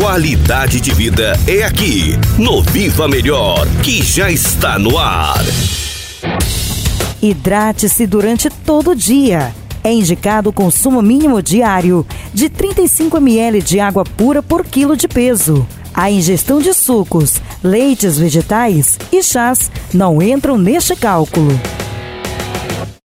Qualidade de vida é aqui, no Viva Melhor, que já está no ar. Hidrate-se durante todo o dia. É indicado o consumo mínimo diário de 35 ml de água pura por quilo de peso. A ingestão de sucos, leites vegetais e chás não entram neste cálculo.